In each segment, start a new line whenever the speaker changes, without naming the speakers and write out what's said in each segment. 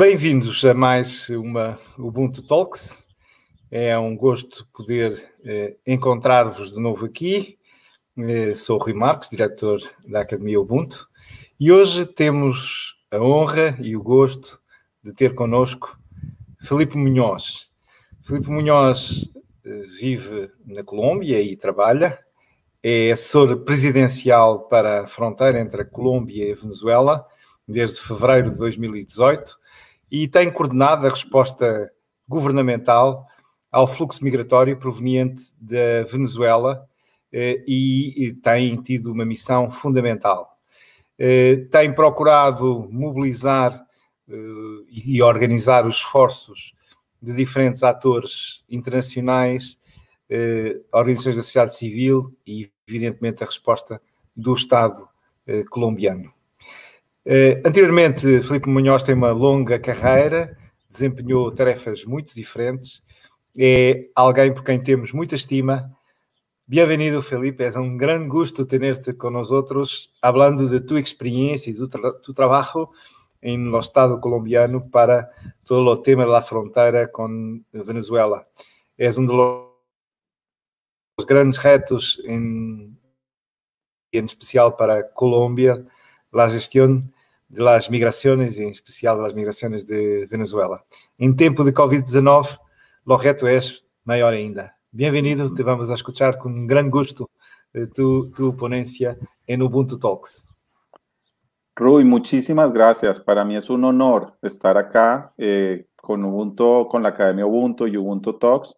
Bem-vindos a mais uma Ubuntu Talks. É um gosto poder eh, encontrar-vos de novo aqui. Eh, sou o Rui Marques, diretor da Academia Ubuntu, e hoje temos a honra e o gosto de ter connosco Felipe Munhoz. Felipe Munhoz eh, vive na Colômbia e trabalha, é assessor presidencial para a fronteira entre a Colômbia e a Venezuela desde fevereiro de 2018 e tem coordenado a resposta governamental ao fluxo migratório proveniente da Venezuela eh, e tem tido uma missão fundamental. Eh, tem procurado mobilizar eh, e organizar os esforços de diferentes atores internacionais, organizações da sociedade civil e, evidentemente, a resposta do Estado colombiano. Uh, anteriormente, Filipe Munhoz tem uma longa carreira, desempenhou tarefas muito diferentes, é alguém por quem temos muita estima. Bem-vindo, Felipe. É um grande gosto ter-te nós outros, falando de tua experiência e do tra tu trabalho no Estado colombiano para todo o tema da fronteira com Venezuela. És um dos grandes retos, em, em especial para a Colômbia, a gestão de las migraciones, en especial de las migraciones de Venezuela. En tiempo de COVID-19, lo reto es mayor ainda. Bienvenido, te vamos a escuchar con gran gusto tu, tu ponencia en Ubuntu Talks.
Rui, muchísimas gracias. Para mí es un honor estar acá eh, con Ubuntu, con la Academia Ubuntu y Ubuntu Talks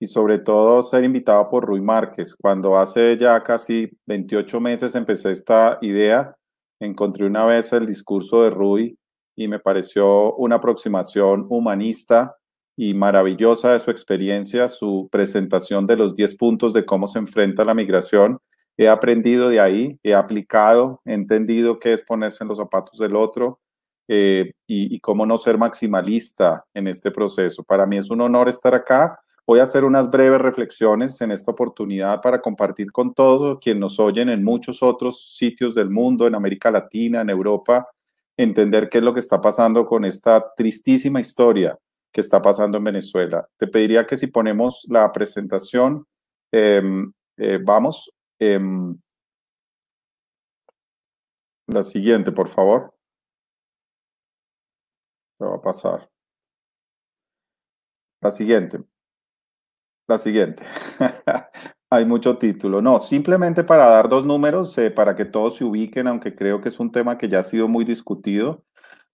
y sobre todo ser invitado por Rui Márquez. Cuando hace ya casi 28 meses empecé esta idea, encontré una vez el discurso de Rui y me pareció una aproximación humanista y maravillosa de su experiencia, su presentación de los 10 puntos de cómo se enfrenta la migración. He aprendido de ahí, he aplicado, he entendido qué es ponerse en los zapatos del otro eh, y, y cómo no ser maximalista en este proceso. Para mí es un honor estar acá Voy a hacer unas breves reflexiones en esta oportunidad para compartir con todos quienes nos oyen en muchos otros sitios del mundo, en América Latina, en Europa, entender qué es lo que está pasando con esta tristísima historia que está pasando en Venezuela. Te pediría que si ponemos la presentación, em, eh, vamos. Em, la siguiente, por favor. Se va a pasar. La siguiente. La siguiente. Hay mucho título. No, simplemente para dar dos números, eh, para que todos se ubiquen, aunque creo que es un tema que ya ha sido muy discutido.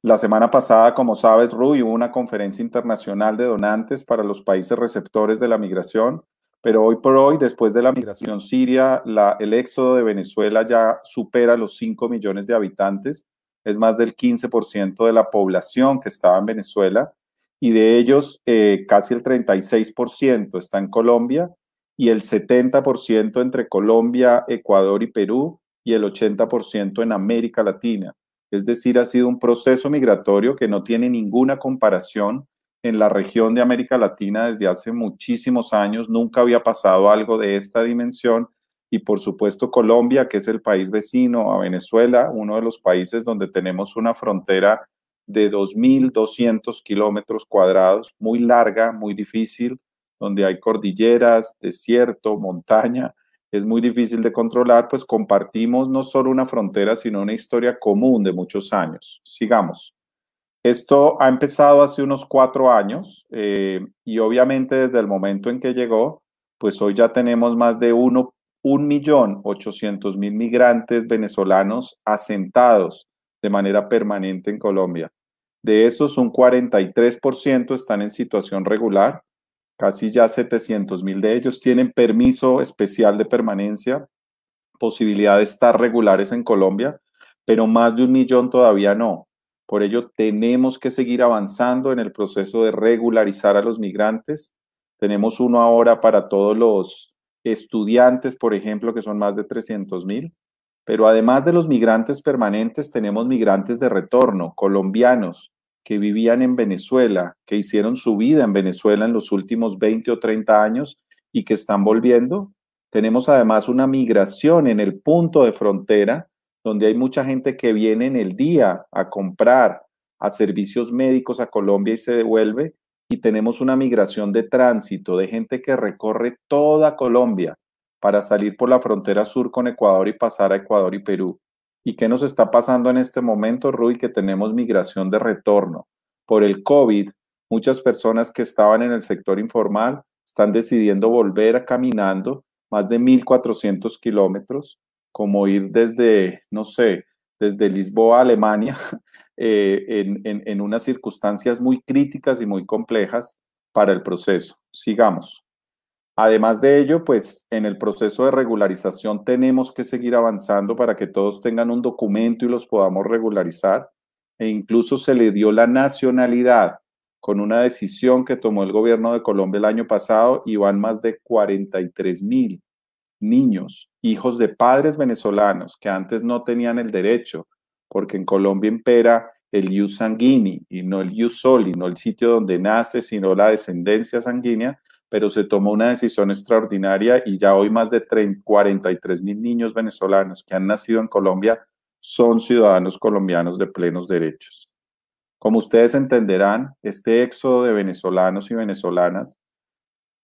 La semana pasada, como sabes, Rui, hubo una conferencia internacional de donantes para los países receptores de la migración, pero hoy por hoy, después de la migración siria, la, el éxodo de Venezuela ya supera los 5 millones de habitantes, es más del 15% de la población que estaba en Venezuela y de ellos eh, casi el 36% está en Colombia y el 70% entre Colombia, Ecuador y Perú y el 80% en América Latina. Es decir, ha sido un proceso migratorio que no tiene ninguna comparación en la región de América Latina desde hace muchísimos años. Nunca había pasado algo de esta dimensión. Y por supuesto Colombia, que es el país vecino a Venezuela, uno de los países donde tenemos una frontera de 2.200 kilómetros cuadrados, muy larga, muy difícil, donde hay cordilleras, desierto, montaña, es muy difícil de controlar, pues compartimos no solo una frontera, sino una historia común de muchos años. Sigamos. Esto ha empezado hace unos cuatro años eh, y obviamente desde el momento en que llegó, pues hoy ya tenemos más de uno, un millón ochocientos mil migrantes venezolanos asentados de manera permanente en Colombia. De esos, un 43% están en situación regular, casi ya 700 mil de ellos tienen permiso especial de permanencia, posibilidad de estar regulares en Colombia, pero más de un millón todavía no. Por ello, tenemos que seguir avanzando en el proceso de regularizar a los migrantes. Tenemos uno ahora para todos los estudiantes, por ejemplo, que son más de 300 mil. Pero además de los migrantes permanentes, tenemos migrantes de retorno, colombianos, que vivían en Venezuela, que hicieron su vida en Venezuela en los últimos 20 o 30 años y que están volviendo. Tenemos además una migración en el punto de frontera, donde hay mucha gente que viene en el día a comprar, a servicios médicos a Colombia y se devuelve, y tenemos una migración de tránsito de gente que recorre toda Colombia para salir por la frontera sur con Ecuador y pasar a Ecuador y Perú. ¿Y qué nos está pasando en este momento, Rui? Que tenemos migración de retorno. Por el COVID, muchas personas que estaban en el sector informal están decidiendo volver a caminando más de 1.400 kilómetros, como ir desde, no sé, desde Lisboa a Alemania, eh, en, en unas circunstancias muy críticas y muy complejas para el proceso. Sigamos. Además de ello, pues en el proceso de regularización tenemos que seguir avanzando para que todos tengan un documento y los podamos regularizar. E incluso se le dio la nacionalidad con una decisión que tomó el gobierno de Colombia el año pasado y van más de 43 mil niños, hijos de padres venezolanos que antes no tenían el derecho, porque en Colombia impera el ius sanguini y no el ius soli, no el sitio donde nace, sino la descendencia sanguínea, pero se tomó una decisión extraordinaria y ya hoy más de 43 mil niños venezolanos que han nacido en Colombia son ciudadanos colombianos de plenos derechos. Como ustedes entenderán, este éxodo de venezolanos y venezolanas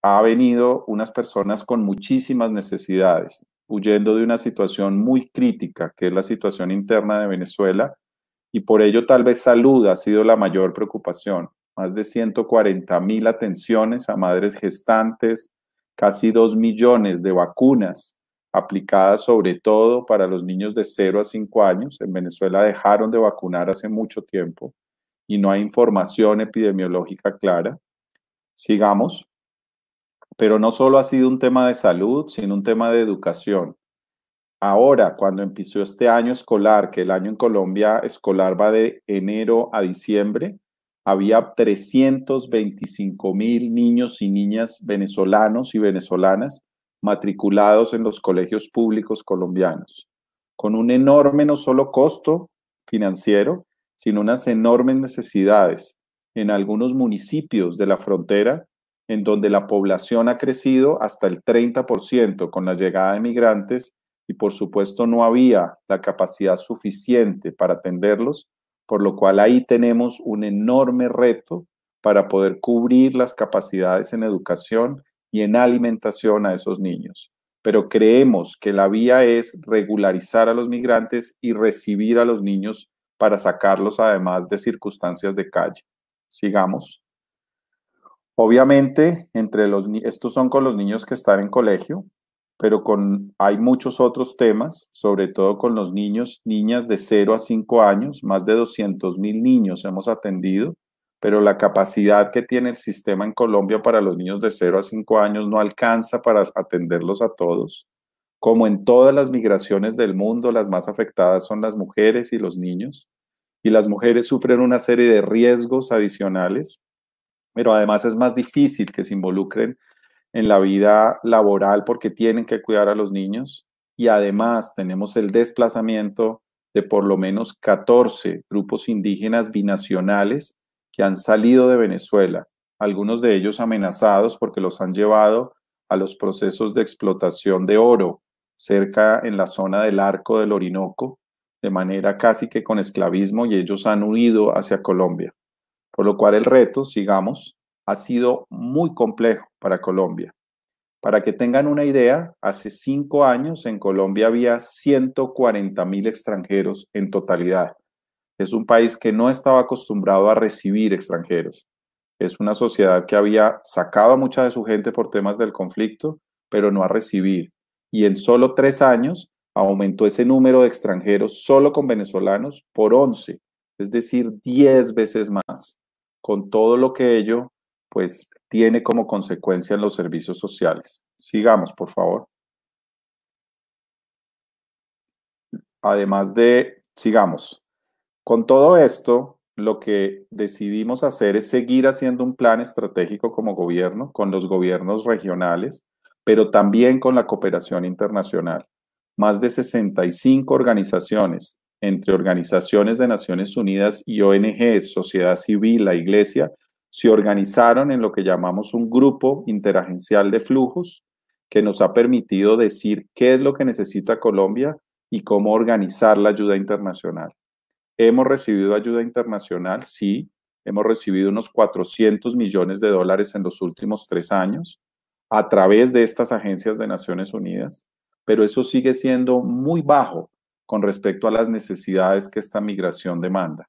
ha venido unas personas con muchísimas necesidades, huyendo de una situación muy crítica, que es la situación interna de Venezuela, y por ello tal vez salud ha sido la mayor preocupación más de 140 mil atenciones a madres gestantes, casi 2 millones de vacunas aplicadas sobre todo para los niños de 0 a 5 años. En Venezuela dejaron de vacunar hace mucho tiempo y no hay información epidemiológica clara. Sigamos. Pero no solo ha sido un tema de salud, sino un tema de educación. Ahora, cuando empezó este año escolar, que el año en Colombia escolar va de enero a diciembre, había 325 mil niños y niñas venezolanos y venezolanas matriculados en los colegios públicos colombianos, con un enorme no solo costo financiero, sino unas enormes necesidades en algunos municipios de la frontera, en donde la población ha crecido hasta el 30% con la llegada de migrantes y por supuesto no había la capacidad suficiente para atenderlos por lo cual ahí tenemos un enorme reto para poder cubrir las capacidades en educación y en alimentación a esos niños. Pero creemos que la vía es regularizar a los migrantes y recibir a los niños para sacarlos además de circunstancias de calle. Sigamos. Obviamente, entre los estos son con los niños que están en colegio, pero con, hay muchos otros temas, sobre todo con los niños, niñas de 0 a 5 años, más de 200 mil niños hemos atendido, pero la capacidad que tiene el sistema en Colombia para los niños de 0 a 5 años no alcanza para atenderlos a todos. Como en todas las migraciones del mundo, las más afectadas son las mujeres y los niños, y las mujeres sufren una serie de riesgos adicionales, pero además es más difícil que se involucren en la vida laboral porque tienen que cuidar a los niños y además tenemos el desplazamiento de por lo menos 14 grupos indígenas binacionales que han salido de Venezuela, algunos de ellos amenazados porque los han llevado a los procesos de explotación de oro cerca en la zona del arco del Orinoco, de manera casi que con esclavismo y ellos han huido hacia Colombia. Por lo cual el reto, sigamos, ha sido muy complejo para Colombia. Para que tengan una idea, hace cinco años en Colombia había 140 mil extranjeros en totalidad. Es un país que no estaba acostumbrado a recibir extranjeros. Es una sociedad que había sacado a mucha de su gente por temas del conflicto, pero no a recibir. Y en solo tres años aumentó ese número de extranjeros solo con venezolanos por 11, es decir, 10 veces más, con todo lo que ello pues tiene como consecuencia en los servicios sociales. Sigamos, por favor. Además de, sigamos. Con todo esto, lo que decidimos hacer es seguir haciendo un plan estratégico como gobierno, con los gobiernos regionales, pero también con la cooperación internacional. Más de 65 organizaciones, entre organizaciones de Naciones Unidas y ONGs, sociedad civil, la iglesia, se organizaron en lo que llamamos un grupo interagencial de flujos que nos ha permitido decir qué es lo que necesita Colombia y cómo organizar la ayuda internacional. Hemos recibido ayuda internacional, sí. Hemos recibido unos 400 millones de dólares en los últimos tres años a través de estas agencias de Naciones Unidas, pero eso sigue siendo muy bajo con respecto a las necesidades que esta migración demanda.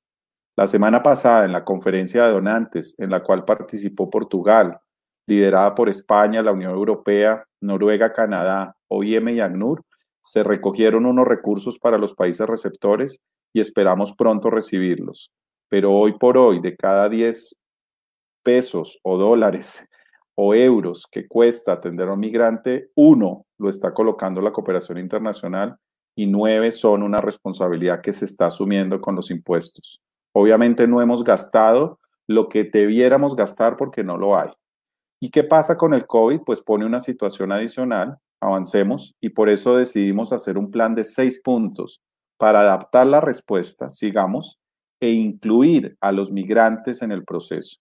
La semana pasada, en la conferencia de donantes, en la cual participó Portugal, liderada por España, la Unión Europea, Noruega, Canadá, OIM y ACNUR, se recogieron unos recursos para los países receptores y esperamos pronto recibirlos. Pero hoy por hoy, de cada 10 pesos o dólares o euros que cuesta atender a un migrante, uno lo está colocando la cooperación internacional y nueve son una responsabilidad que se está asumiendo con los impuestos. Obviamente no hemos gastado lo que debiéramos gastar porque no lo hay. ¿Y qué pasa con el COVID? Pues pone una situación adicional, avancemos, y por eso decidimos hacer un plan de seis puntos para adaptar la respuesta, sigamos, e incluir a los migrantes en el proceso.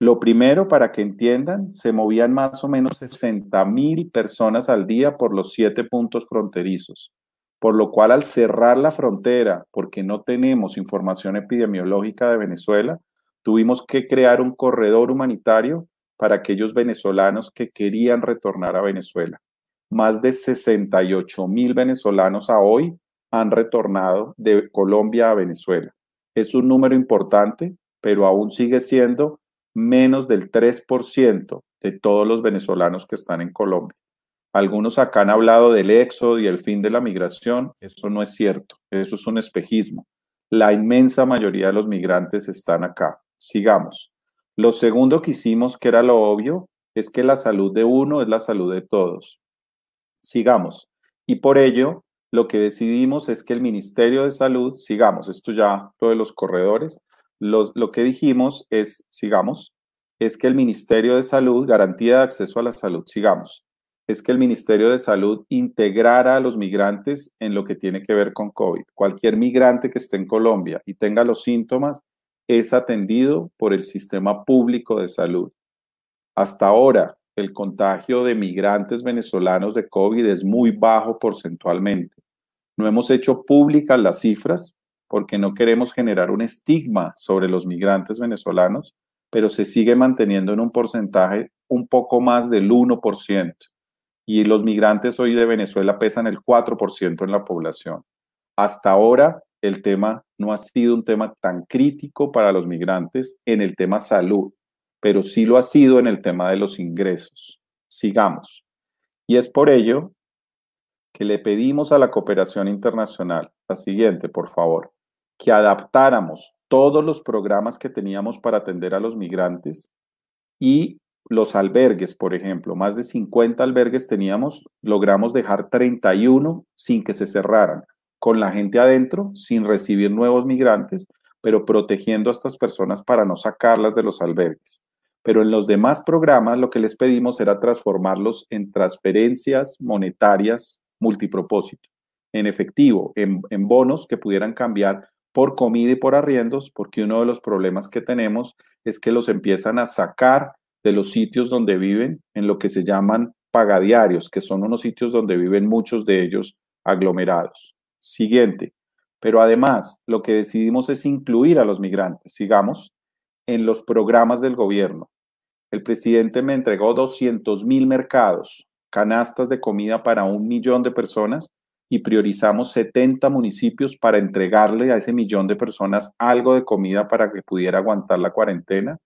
Lo primero, para que entiendan, se movían más o menos 60 mil personas al día por los siete puntos fronterizos por lo cual al cerrar la frontera, porque no tenemos información epidemiológica de Venezuela, tuvimos que crear un corredor humanitario para aquellos venezolanos que querían retornar a Venezuela. Más de 68 mil venezolanos a hoy han retornado de Colombia a Venezuela. Es un número importante, pero aún sigue siendo menos del 3% de todos los venezolanos que están en Colombia. Algunos acá han hablado del éxodo y el fin de la migración. Eso no es cierto. Eso es un espejismo. La inmensa mayoría de los migrantes están acá. Sigamos. Lo segundo que hicimos, que era lo obvio, es que la salud de uno es la salud de todos. Sigamos. Y por ello, lo que decidimos es que el Ministerio de Salud, sigamos, esto ya lo de los corredores, lo que dijimos es, sigamos, es que el Ministerio de Salud, garantía de acceso a la salud, sigamos, es que el Ministerio de Salud integrara a los migrantes en lo que tiene que ver con COVID. Cualquier migrante que esté en Colombia y tenga los síntomas es atendido por el sistema público de salud. Hasta ahora, el contagio de migrantes venezolanos de COVID es muy bajo porcentualmente. No hemos hecho públicas las cifras porque no queremos generar un estigma sobre los migrantes venezolanos, pero se sigue manteniendo en un porcentaje un poco más del 1% y los migrantes hoy de Venezuela pesan el 4% en la población. Hasta ahora, el tema no ha sido un tema tan crítico para los migrantes en el tema salud, pero sí lo ha sido en el tema de los ingresos. Sigamos. Y es por ello que le pedimos a la cooperación internacional, la siguiente, por favor, que adaptáramos todos los programas que teníamos para atender a los migrantes y los albergues, por ejemplo, más de 50 albergues teníamos, logramos dejar 31 sin que se cerraran, con la gente adentro, sin recibir nuevos migrantes, pero protegiendo a estas personas para no sacarlas de los albergues. Pero en los demás programas lo que les pedimos era transformarlos en transferencias monetarias multipropósito, en efectivo, en, en bonos que pudieran cambiar por comida y por arriendos, porque uno de los problemas que tenemos es que los empiezan a sacar de los sitios donde viven en lo que se llaman pagadiarios, que son unos sitios donde viven muchos de ellos aglomerados. Siguiente. Pero además, lo que decidimos es incluir a los migrantes, sigamos, en los programas del gobierno. El presidente me entregó 200 mil mercados, canastas de comida para un millón de personas y priorizamos 70 municipios para entregarle a ese millón de personas algo de comida para que pudiera aguantar la cuarentena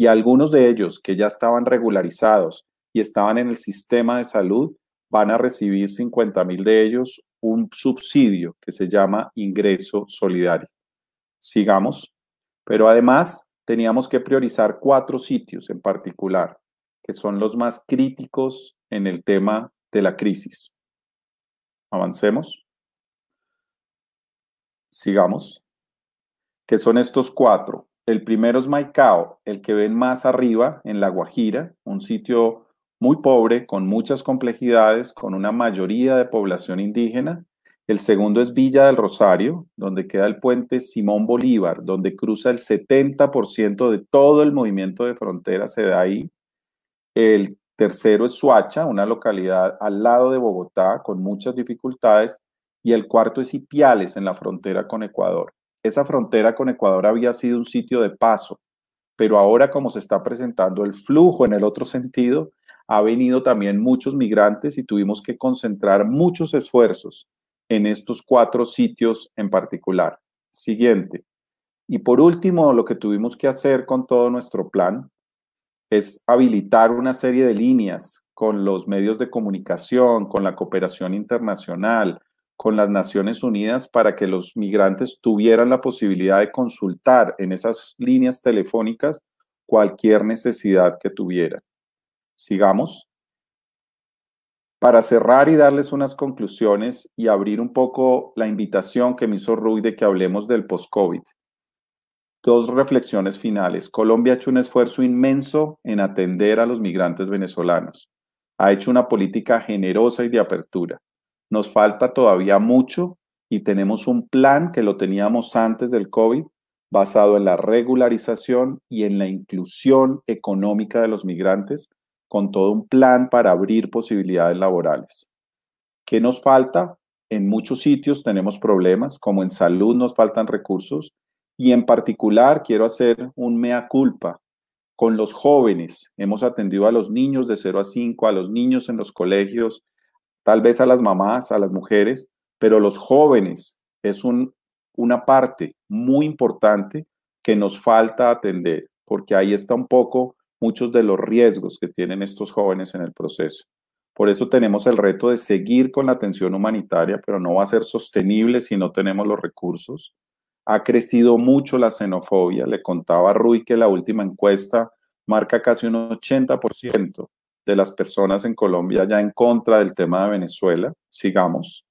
y algunos de ellos que ya estaban regularizados y estaban en el sistema de salud van a recibir 50 mil de ellos un subsidio que se llama ingreso solidario. Sigamos, pero además teníamos que priorizar cuatro sitios en particular, que son los más críticos en el tema de la crisis. Avancemos. Sigamos. Que son estos cuatro. El primero es Maicao, el que ven más arriba en La Guajira, un sitio muy pobre, con muchas complejidades, con una mayoría de población indígena. El segundo es Villa del Rosario, donde queda el puente Simón Bolívar, donde cruza el 70% de todo el movimiento de frontera se da ahí. El tercero es Suacha, una localidad al lado de Bogotá con muchas dificultades. Y el cuarto es Ipiales, en la frontera con Ecuador. Esa frontera con Ecuador había sido un sitio de paso, pero ahora como se está presentando el flujo en el otro sentido, ha venido también muchos migrantes y tuvimos que concentrar muchos esfuerzos en estos cuatro sitios en particular. Siguiente. Y por último, lo que tuvimos que hacer con todo nuestro plan es habilitar una serie de líneas con los medios de comunicación, con la cooperación internacional, con las Naciones Unidas para que los migrantes tuvieran la posibilidad de consultar en esas líneas telefónicas cualquier necesidad que tuvieran. Sigamos. Para cerrar y darles unas conclusiones y abrir un poco la invitación que me hizo Rui de que hablemos del post-COVID. Dos reflexiones finales. Colombia ha hecho un esfuerzo inmenso en atender a los migrantes venezolanos. Ha hecho una política generosa y de apertura. Nos falta todavía mucho y tenemos un plan que lo teníamos antes del COVID basado en la regularización y en la inclusión económica de los migrantes con todo un plan para abrir posibilidades laborales. ¿Qué nos falta? En muchos sitios tenemos problemas, como en salud nos faltan recursos y en particular quiero hacer un mea culpa con los jóvenes. Hemos atendido a los niños de 0 a 5, a los niños en los colegios, tal vez a las mamás, a las mujeres, pero los jóvenes es un, una parte muy importante que nos falta atender, porque ahí está un poco muchos de los riesgos que tienen estos jóvenes en el proceso. Por eso tenemos el reto de seguir con la atención humanitaria, pero no va a ser sostenible si no tenemos los recursos. Ha crecido mucho la xenofobia. Le contaba a Rui que la última encuesta marca casi un 80% de las personas en Colombia ya en contra del tema de Venezuela. Sigamos.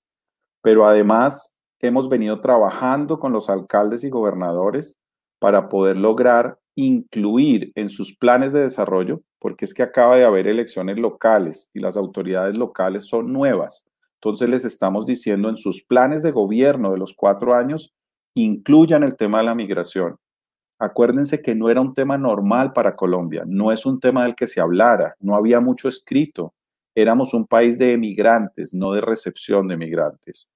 Pero además hemos venido trabajando con los alcaldes y gobernadores para poder lograr incluir en sus planes de desarrollo, porque es que acaba de haber elecciones locales y las autoridades locales son nuevas. Entonces les estamos diciendo en sus planes de gobierno de los cuatro años, incluyan el tema de la migración. Acuérdense que no era un tema normal para Colombia, no es un tema del que se hablara, no había mucho escrito. Éramos un país de emigrantes, no de recepción de migrantes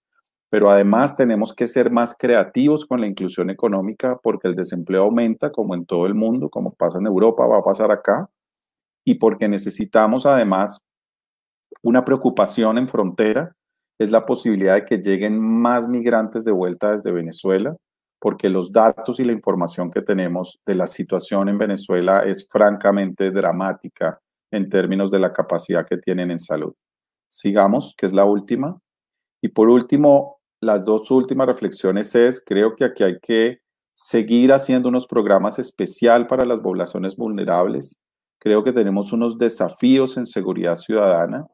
pero además tenemos que ser más creativos con la inclusión económica porque el desempleo aumenta como en todo el mundo, como pasa en Europa, va a pasar acá, y porque necesitamos además una preocupación en frontera, es la posibilidad de que lleguen más migrantes de vuelta desde Venezuela, porque los datos y la información que tenemos de la situación en Venezuela es francamente dramática en términos de la capacidad que tienen en salud. Sigamos, que es la última. Y por último, las dos últimas reflexiones es, creo que aquí hay que seguir haciendo unos programas especial para las poblaciones vulnerables. Creo que tenemos unos desafíos en seguridad ciudadana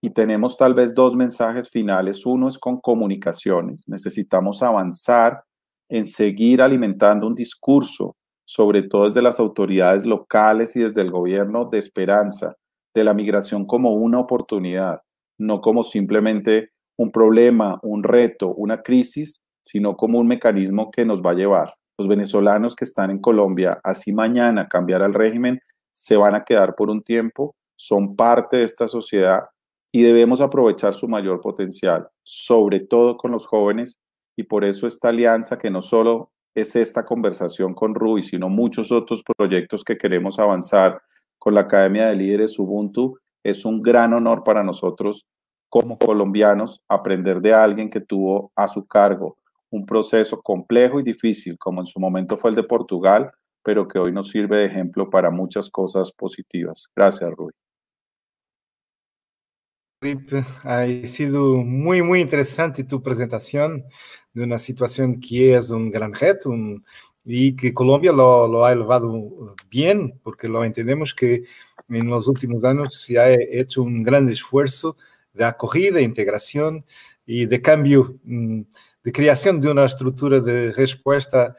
y tenemos tal vez dos mensajes finales. Uno es con comunicaciones. Necesitamos avanzar en seguir alimentando un discurso, sobre todo desde las autoridades locales y desde el gobierno, de esperanza, de la migración como una oportunidad, no como simplemente un problema, un reto, una crisis, sino como un mecanismo que nos va a llevar. Los venezolanos que están en Colombia, así mañana cambiar el régimen, se van a quedar por un tiempo, son parte de esta sociedad y debemos aprovechar su mayor potencial, sobre todo con los jóvenes, y por eso esta alianza que no solo es esta conversación con Rui, sino muchos otros proyectos que queremos avanzar con la Academia de Líderes Ubuntu, es un gran honor para nosotros como colombianos aprender de alguien que tuvo a su cargo un proceso complejo y difícil, como en su momento fue el de Portugal, pero que hoy nos sirve de ejemplo para muchas cosas positivas. Gracias, Rui.
Ha sido muy, muy interesante tu presentación de una situación que es un gran reto y que Colombia lo, ha elevado bien, porque lo entendemos que en los últimos años se ha hecho un gran esfuerzo de acogida, integración y de cambio, mm, de creación de una estructura de respuesta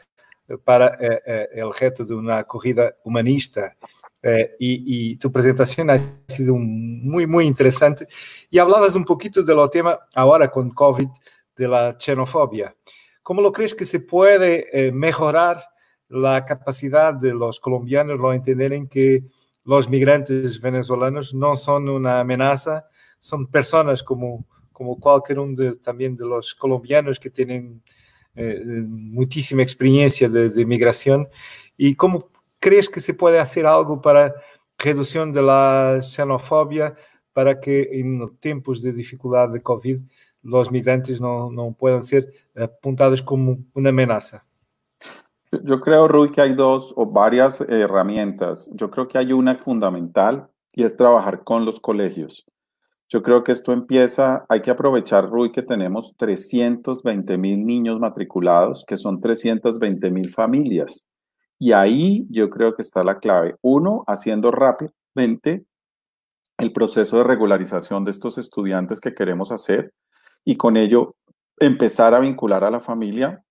para eh, eh, el reto de una acogida humanista. Y, tu presentación ha sido muy, muy interesante. Y hablabas un poquito de tema ahora con COVID, de la xenofobia. ¿Cómo lo crees que se puede mejorar la capacidad de los colombianos lo entender en que los migrantes venezolanos no son una amenaza, son personas como, como cualquier uno de, también de los colombianos que tienen muchísima experiencia de, de migración. ¿Y cómo crees que se puede hacer algo para reducción de la xenofobia para que en tiempos de dificultad de COVID los migrantes no, no puedan ser apuntados como una amenaza?
Yo creo, Rui, que hay dos o varias herramientas. Yo creo que hay una fundamental y es trabajar con los colegios. Yo creo que esto empieza, hay que aprovechar, Rui, que tenemos 320 mil niños matriculados, que son 320 mil familias. Y ahí yo creo que está la clave. Uno, haciendo rápidamente el proceso de regularización de estos estudiantes que queremos hacer y con ello empezar a vincular a la familia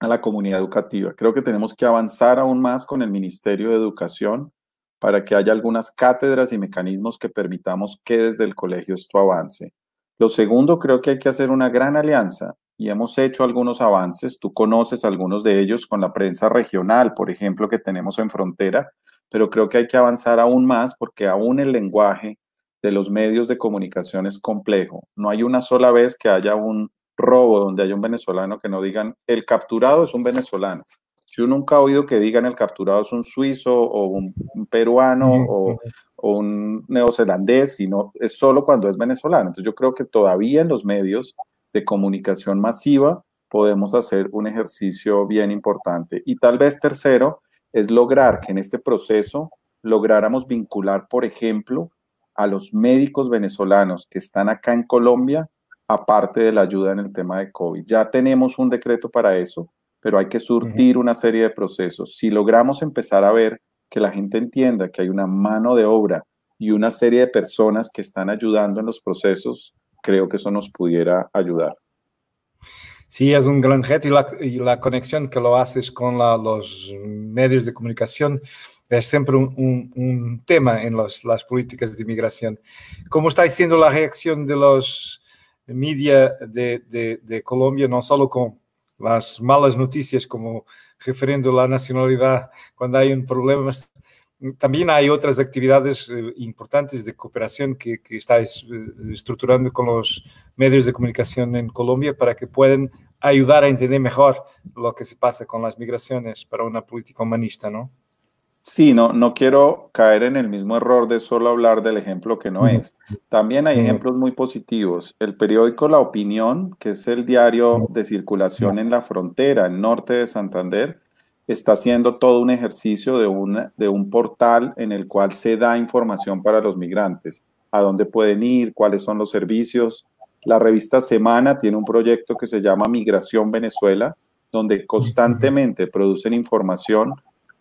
a la comunidad educativa. Creo que tenemos que avanzar aún más con el Ministerio de Educación para que haya algunas cátedras y mecanismos que permitamos que desde el colegio esto avance. Lo segundo, creo que hay que hacer una gran alianza y hemos hecho algunos avances. Tú conoces algunos de ellos con la prensa regional, por ejemplo, que tenemos en frontera, pero creo que hay que avanzar aún más porque aún el lenguaje de los medios de comunicación es complejo. No hay una sola vez que haya un robo donde haya un venezolano que no digan el capturado es un venezolano. Yo nunca he oído que digan el capturado es un suizo o un, peruano o, o, un neozelandés, sino es solo cuando es venezolano. Entonces yo creo que todavía en los medios de comunicación masiva, podemos hacer un ejercicio bien importante. Y tal vez tercero es lograr que en este proceso lográramos vincular, por ejemplo, a los médicos venezolanos que están acá en Colombia, aparte de la ayuda en el tema de COVID. Ya tenemos un decreto para eso, pero hay que surtir una serie de procesos. Si logramos empezar a ver que la gente entienda que hay una mano de obra y una serie de personas que están ayudando en los procesos, creo que eso nos pudiera ayudar.
Sí, es un gran reto y la, conexión que lo haces con los medios de comunicación es siempre un, tema en las políticas de inmigración. ¿Cómo está siendo la reacción de los medios de, de, Colombia, no solo con las malas noticias como refiriendo la nacionalidad cuando hay un problema, también hay otras actividades eh, importantes de cooperación que, que estáis eh, estructurando con los medios de comunicación en Colombia para que puedan ayudar a entender mejor lo que se pasa con las migraciones para una política humanista, ¿no?
Sí, no, no quiero caer en el mismo error de solo hablar del ejemplo que no es. También hay ejemplos muy positivos. El periódico La Opinión, que es el diario de circulación en la frontera, en norte de Santander, está haciendo todo un ejercicio de, de un portal en el cual se da información para los migrantes, a dónde pueden ir, cuáles son los servicios. La revista Semana tiene un proyecto que se llama Migración Venezuela, donde constantemente producen información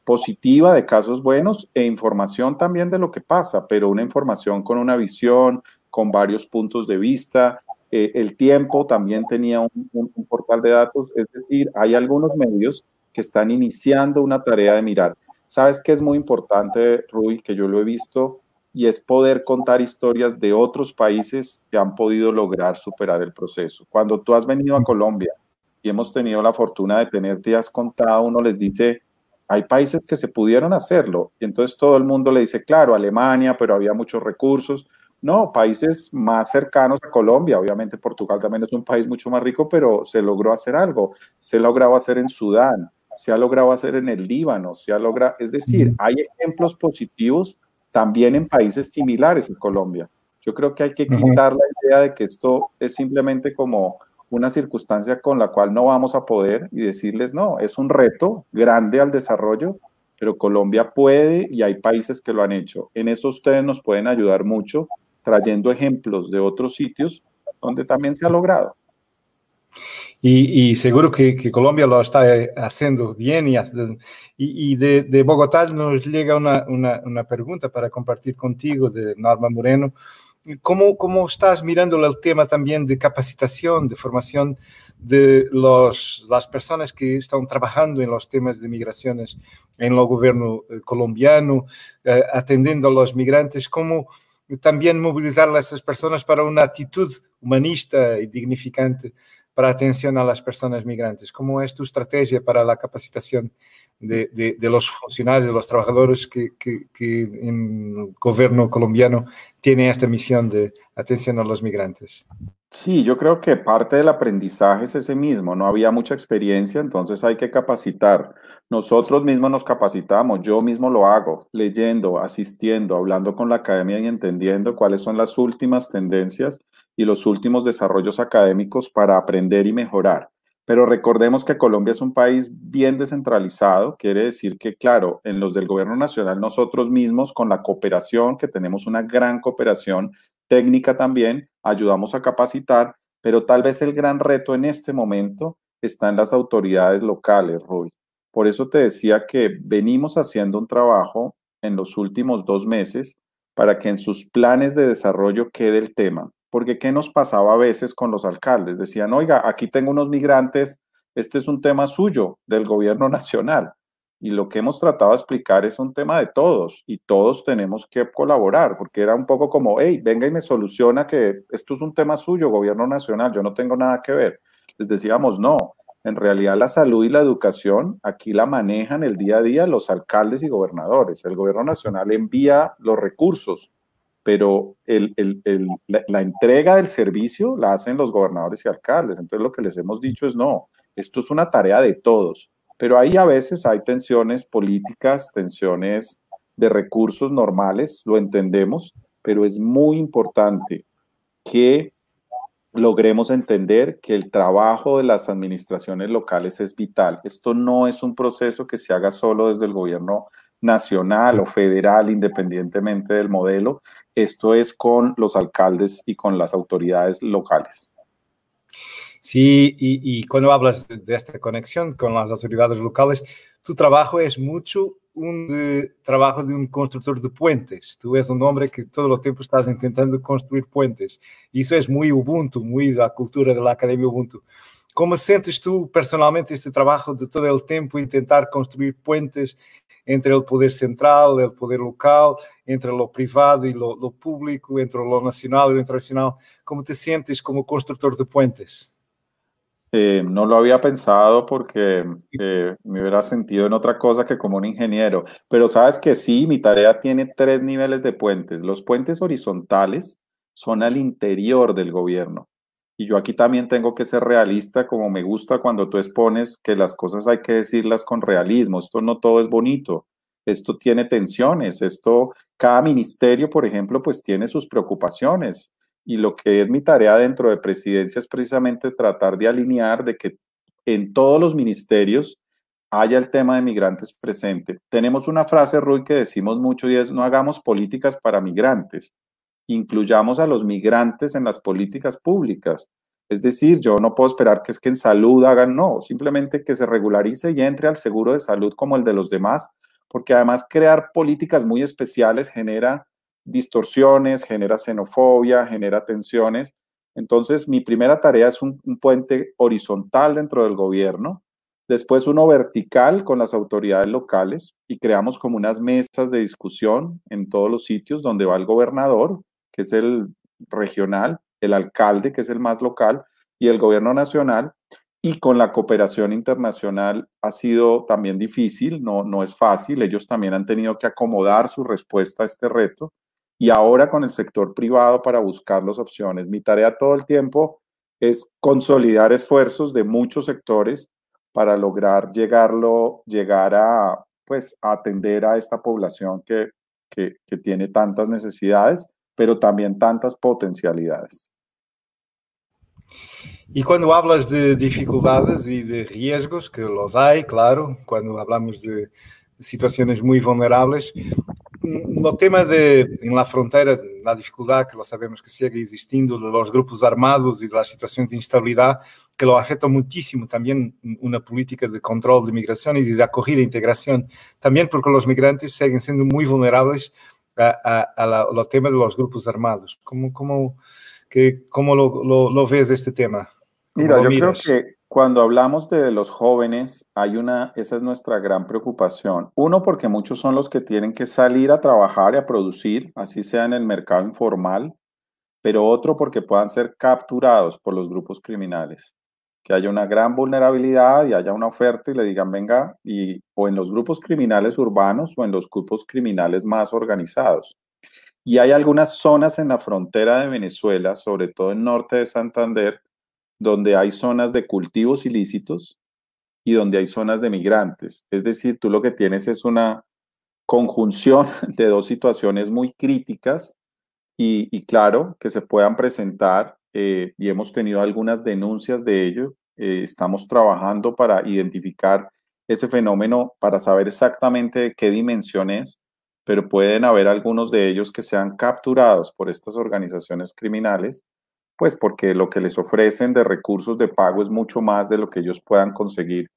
positiva de casos buenos e información también de lo que pasa, pero una información con una visión, con varios puntos de vista. Eh, el tiempo también tenía un portal de datos, es decir, hay algunos medios que están iniciando una tarea de mirar. ¿Sabes qué es muy importante, Rui, que yo lo he visto? Y es poder contar historias de otros países que han podido lograr superar el proceso. Cuando tú has venido a Colombia y hemos tenido la fortuna de tenerte y has contado, uno les dice, hay países que se pudieron hacerlo. Y entonces todo el mundo le dice, claro, Alemania, pero había muchos recursos. No, países más cercanos a Colombia, obviamente Portugal también es un país mucho más rico, pero se logró hacer algo. Se logró hacer en Sudán, se ha logrado hacer en el Líbano, se ha logrado, es decir, hay ejemplos positivos también en países similares en Colombia. Yo creo que hay que quitar la idea de que esto es simplemente como una circunstancia con la cual no vamos a poder y decirles, no, es un reto grande al desarrollo, pero Colombia puede y hay países que lo han hecho. En eso ustedes nos pueden ayudar mucho trayendo ejemplos de otros sitios donde también se ha logrado.
Y, seguro que, Colombia lo está eh, haciendo bien. Y, y de, Bogotá nos llega una, una, pregunta para compartir contigo de Norma Moreno. ¿Cómo, ¿Cómo estás mirando el tema también de capacitación, de formación de los, las personas que están trabajando en los temas de migraciones en el gobierno eh, colombiano, eh, atendiendo a los migrantes? ¿Cómo también movilizar a esas personas para una actitud humanista y dignificante para atención a las personas migrantes? ¿Cómo es tu estrategia para la capacitación de, los funcionarios, de los trabajadores que, en el gobierno colombiano tiene esta misión de atención a los migrantes?
Sí, yo creo que parte del aprendizaje es ese mismo. No había mucha experiencia, entonces hay que capacitar. Nosotros mismos nos capacitamos, yo mismo lo hago, leyendo, asistiendo, hablando con la academia y entendiendo cuáles son las últimas tendencias y los últimos desarrollos académicos para aprender y mejorar. Pero recordemos que Colombia es un país bien descentralizado, quiere decir que, claro, en los del gobierno nacional, nosotros mismos, con la cooperación, que tenemos una gran cooperación técnica también, ayudamos a capacitar, pero tal vez el gran reto en este momento está en las autoridades locales, Rui. Por eso te decía que venimos haciendo un trabajo en los últimos dos meses para que en sus planes de desarrollo quede el tema. Porque ¿qué nos pasaba a veces con los alcaldes? Decían, oiga, aquí tengo unos migrantes, este es un tema suyo, del gobierno nacional. Y lo que hemos tratado de explicar es un tema de todos y todos tenemos que colaborar, porque era un poco como, hey, venga y me soluciona que esto es un tema suyo, gobierno nacional, yo no tengo nada que ver. Les decíamos, no, en realidad la salud y la educación aquí la manejan el día a día los alcaldes y gobernadores. El gobierno nacional envía los recursos, pero el, la, entrega del servicio la hacen los gobernadores y alcaldes. Entonces lo que les hemos dicho es no, esto es una tarea de todos, pero ahí a veces hay tensiones políticas, tensiones de recursos normales, lo entendemos, pero es muy importante que logremos entender que el trabajo de las administraciones locales es vital. Esto no es un proceso que se haga solo desde el gobierno nacional o federal, independientemente del modelo. Esto es con los alcaldes y con las autoridades locales.
Sí, y, cuando hablas de, esta conexión con las autoridades locales, tu trabajo es mucho un trabajo de un constructor de puentes. Tú eres un hombre que todo el tiempo estás intentando construir puentes. Y eso es muy Ubuntu, muy la cultura de la Academia Ubuntu. ¿Cómo sientes tú personalmente este trabajo de todo el tiempo intentar construir puentes entre el poder central, el poder local, entre lo privado y lo, público, entre lo nacional y lo internacional? ¿Cómo te sientes como constructor de puentes?
Eh, no lo había pensado porque eh, me hubiera sentido en otra cosa que como un ingeniero, pero sabes que sí, mi tarea tiene tres niveles de puentes. Los puentes horizontales son al interior del gobierno. Y yo aquí también tengo que ser realista, como me gusta cuando tú expones que las cosas hay que decirlas con realismo. Esto no todo es bonito. Esto tiene tensiones. Esto, cada ministerio, por ejemplo, pues tiene sus preocupaciones. Y lo que es mi tarea dentro de presidencia es precisamente tratar de alinear de que en todos los ministerios haya el tema de migrantes presente. Tenemos una frase, Rui, que decimos mucho y es no hagamos políticas para migrantes, incluyamos a los migrantes en las políticas públicas. Es decir, yo no puedo esperar que es que en salud hagan, no, simplemente que se regularice y entre al seguro de salud como el de los demás, porque además crear políticas muy especiales genera distorsiones, genera xenofobia, genera tensiones. Entonces, mi primera tarea es un, puente horizontal dentro del gobierno, después uno vertical con las autoridades locales y creamos como unas mesas de discusión en todos los sitios donde va el gobernador, que es el regional, el alcalde, que es el más local, y el gobierno nacional. Y con la cooperación internacional ha sido también difícil, no, no es fácil. Ellos también han tenido que acomodar su respuesta a este reto. Y ahora con el sector privado para buscar las opciones. Mi tarea todo el tiempo es consolidar esfuerzos de muchos sectores para lograr llegarlo, llegar a, pues, atender a esta población que, que, que tiene tantas necesidades pero también tantas potencialidades.
Y cuando hablas de dificultades y de riesgos, que los hay, claro, cuando hablamos de situaciones muy vulnerables, no tema de, en la frontera, la dificultad que lo sabemos que sigue existiendo de los grupos armados de la situación de instabilidad, que lo afecta muchísimo también una política de control de migraciones y de acogida e integración, también porque los migrantes siguen siendo muy vulnerables a, a, tema de los grupos armados. ¿Cómo, cómo, que, lo, lo, ves este tema?
Mira, yo creo que cuando hablamos de los jóvenes, hay una, esa es nuestra gran preocupación. Uno, porque muchos son los que tienen que salir a trabajar y a producir, así sea en el mercado informal, pero otro porque puedan ser capturados por los grupos criminales que haya una gran vulnerabilidad y haya una oferta y le digan, venga, y, o en los grupos criminales urbanos o en los grupos criminales más organizados. Y hay algunas zonas en la frontera de Venezuela, sobre todo en norte de Santander, donde hay zonas de cultivos ilícitos y donde hay zonas de migrantes. Es decir, tú lo que tienes es una conjunción de dos situaciones muy críticas y, claro, que se puedan presentar eh, y hemos tenido algunas denuncias de ello. Eh, estamos trabajando para identificar ese fenómeno, para saber exactamente de qué dimensión es, pero pueden haber algunos de ellos que sean capturados por estas organizaciones criminales, pues porque lo que les ofrecen de recursos de pago es mucho más de lo que ellos puedan conseguir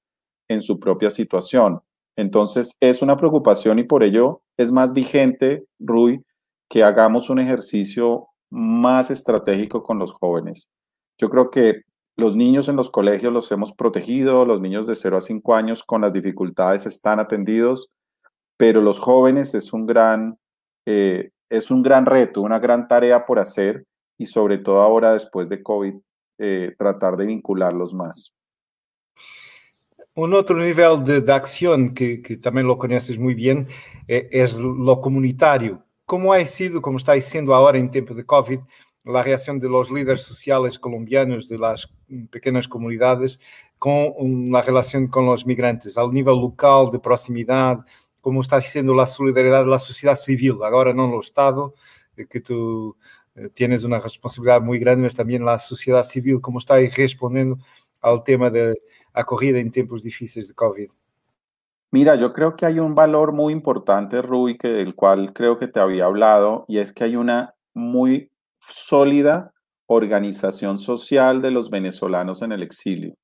en su propia situación. Entonces, es una preocupación y por ello es más vigente, Rui, que hagamos un ejercicio más estratégico con los jóvenes. Yo creo que los niños en los colegios los hemos protegido, los niños de 0 a 5 años con las dificultades están atendidos, pero los jóvenes es un gran, eh, es un gran reto, una gran tarea por hacer y sobre todo ahora después de COVID, eh, tratar de vincularlos más.
Un otro nivel de, acción que, también lo conoces muy bien eh, es lo comunitario. ¿Cómo ha sido, como está siendo ahora en tiempo de COVID, la reacción de los líderes sociales colombianos de las pequeñas comunidades con la relación con los migrantes, al nivel local, de proximidad, cómo está siendo la solidaridad de la sociedad civil, ahora no el Estado, eh, que tú tienes una responsabilidad muy grande, pero también la sociedad civil, cómo está respondiendo al tema de acogida en tiempos difíciles de COVID?
Mira, yo creo que hay un valor muy importante, Rui, que del cual creo que te había hablado, y es que hay una muy sólida organización social de los venezolanos en el exilio.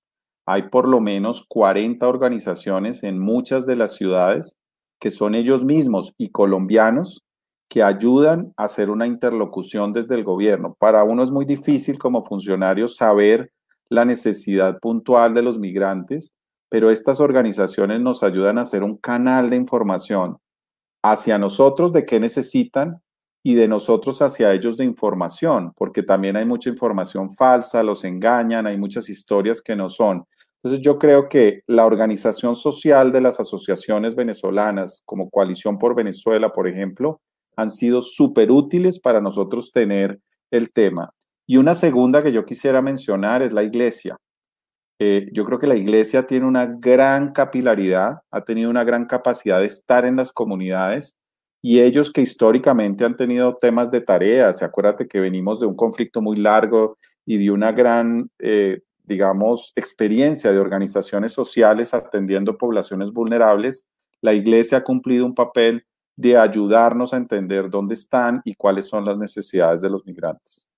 Hay por lo menos 40 organizaciones en muchas de las ciudades que son ellos mismos y colombianos que ayudan a hacer una interlocución desde el gobierno. Para uno es muy difícil como funcionario saber la necesidad puntual de los migrantes, pero estas organizaciones nos ayudan a hacer un canal de información hacia nosotros de qué necesitan y de nosotros hacia ellos de información, porque también hay mucha información falsa, los engañan, hay muchas historias que no son. Entonces yo creo que la organización social de las asociaciones venezolanas, como Coalición por Venezuela, por ejemplo, han sido súper útiles para nosotros tener el tema. Y una segunda que yo quisiera mencionar es la iglesia. Eh, yo creo que la iglesia tiene una gran capilaridad, ha tenido una gran capacidad de estar en las comunidades y ellos que históricamente han tenido temas de tareas, acuérdate que venimos de un conflicto muy largo y de una gran, eh, digamos, experiencia de organizaciones sociales atendiendo poblaciones vulnerables, la iglesia ha cumplido un papel de ayudarnos a entender dónde están y cuáles son las necesidades de los migrantes.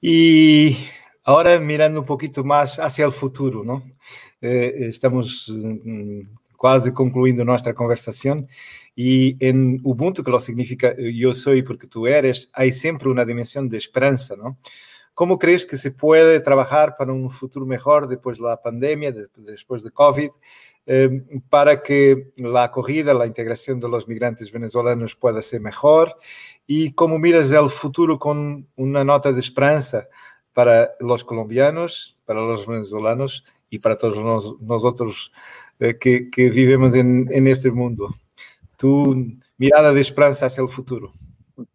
Y ahora mirando un poquito más hacia el futuro, ¿no? Eh, estamos mm, quase concluindo nuestra conversación y en Ubuntu, que lo significa yo soy porque tú eres, hay siempre una dimensión de esperanza, ¿no? ¿Cómo crees que se puede trabajar para un futuro mejor después de la pandemia, después de COVID, eh, para que la acogida, la integración de los migrantes venezolanos pueda ser mejor? ¿Y cómo miras el futuro con una nota de esperanza para los colombianos, para los venezolanos y para todos nosotros eh, que, que, vivimos en, este mundo? Tu mirada de esperanza hacia el futuro.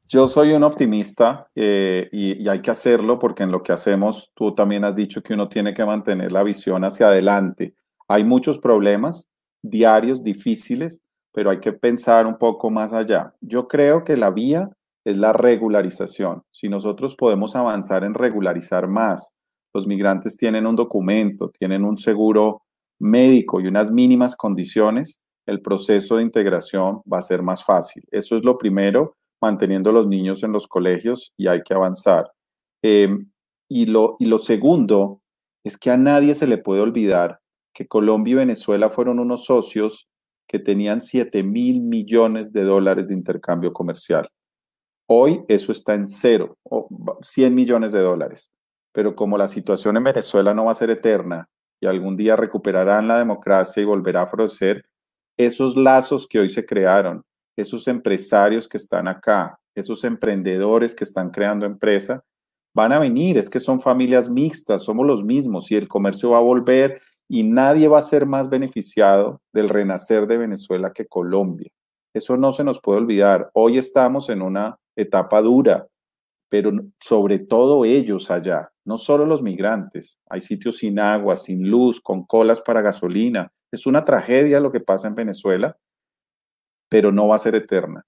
Yo soy un optimista eh, y, hay que hacerlo porque en lo que hacemos tú también has dicho que uno tiene que mantener la visión hacia adelante. Hay muchos problemas diarios difíciles, pero hay que pensar un poco más allá. Yo creo que la vía es la regularización. Si nosotros podemos avanzar en regularizar más, los migrantes tienen un documento, tienen un seguro médico y unas mínimas condiciones, el proceso de integración va a ser más fácil. Eso es lo primero, manteniendo los niños en los colegios y hay que avanzar. Em, y, lo, y lo segundo es que a nadie se le puede olvidar que Colombia y Venezuela fueron unos socios que tenían 7 mil millones de dólares de intercambio comercial. Hoy eso está en cero, o 100 millones de dólares. Pero como la situación en Venezuela no va a ser eterna y algún día recuperarán la democracia y volverá a florecer, esos lazos que hoy se crearon, esos empresarios que están acá, esos emprendedores que están creando empresa, van a venir. Es que son familias mixtas, somos los mismos y el comercio va a volver y nadie va a ser más beneficiado del renacer de Venezuela que Colombia. Eso no se nos puede olvidar. Hoy estamos en una etapa dura, pero sobre todo ellos allá, no solo los migrantes. Hay sitios sin agua, sin luz, con colas para gasolina. Es una tragedia lo que pasa en Venezuela, pero no va a ser eterna.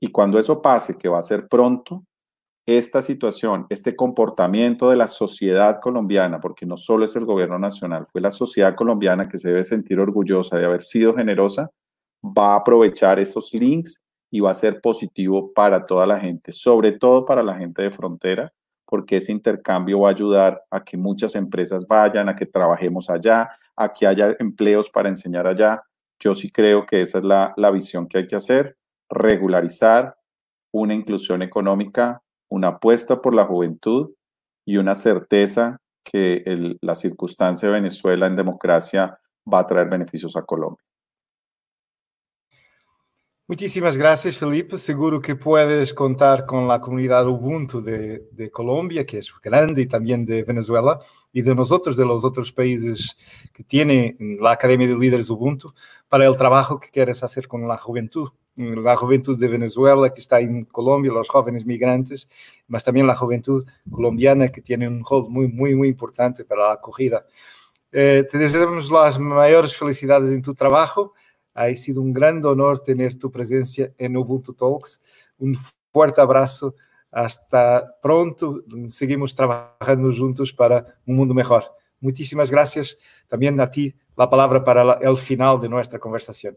Y cuando eso pase, que va a ser pronto, esta situación, este comportamiento de la sociedad colombiana, porque no solo es el gobierno nacional, fue la sociedad colombiana que se debe sentir orgullosa de haber sido generosa, va a aprovechar esos links y va a ser positivo para toda la gente, sobre todo para la gente de frontera, porque ese intercambio va a ayudar a que muchas empresas vayan, a que trabajemos allá, a que haya empleos para enseñar allá. Yo sí creo que esa es la, la visión que hay que hacer, regularizar una inclusión económica, una apuesta por la juventud y una certeza que la circunstancia de Venezuela en democracia va a traer beneficios a Colombia.
Muchísimas gracias, Felipe. Seguro que puedes contar con la comunidad Ubuntu de, de, Colombia, que es grande, y también de Venezuela, y de nosotros, de los otros países que tiene la Academia de Líderes Ubuntu, para el trabajo que quieres hacer con la juventud. La juventud de Venezuela, que está en Colombia, los jóvenes migrantes, mas también la juventud colombiana, que tiene un rol muy, muy importante para la acogida. Eh, te deseamos las mayores felicidades en tu trabajo ha sido un gran honor tener tu presencia en Ubuntu Talks. Un fuerte abrazo. Hasta pronto. Seguimos trabajando juntos para un mundo mejor. Muchísimas gracias. También a ti la palabra para el final de nuestra conversación.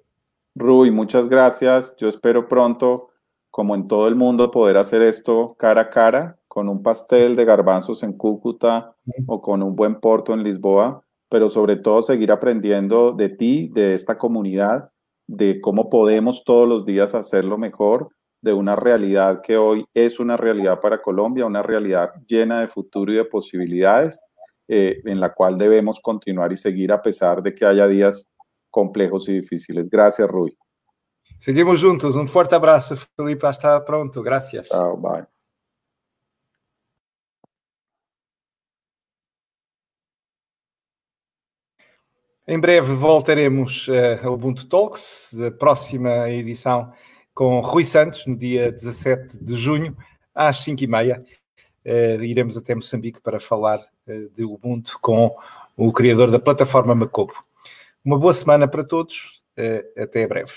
Rui, muchas gracias. Yo espero pronto, como en todo el mundo, poder hacer esto cara a cara, con un pastel de garbanzos en Cúcuta o con un buen porto en Lisboa pero sobre todo seguir aprendiendo de ti, de esta comunidad, de cómo podemos todos los días hacerlo mejor, de una realidad que hoy es una realidad para Colombia, una realidad llena de futuro y de posibilidades, eh, en la cual debemos continuar y seguir a pesar de que haya días complejos y difíciles. Gracias, Rui.
Seguimos juntos. Un fuerte abrazo, Felipe. Hasta pronto. Gracias.
Chao, bye.
Em breve voltaremos uh, ao Ubuntu Talks, a próxima edição com Rui Santos, no dia 17 de junho, às 5h30. Uh, iremos até Moçambique para falar uh, de Ubuntu com o criador da plataforma Macopo. Uma boa semana para todos, uh, até breve.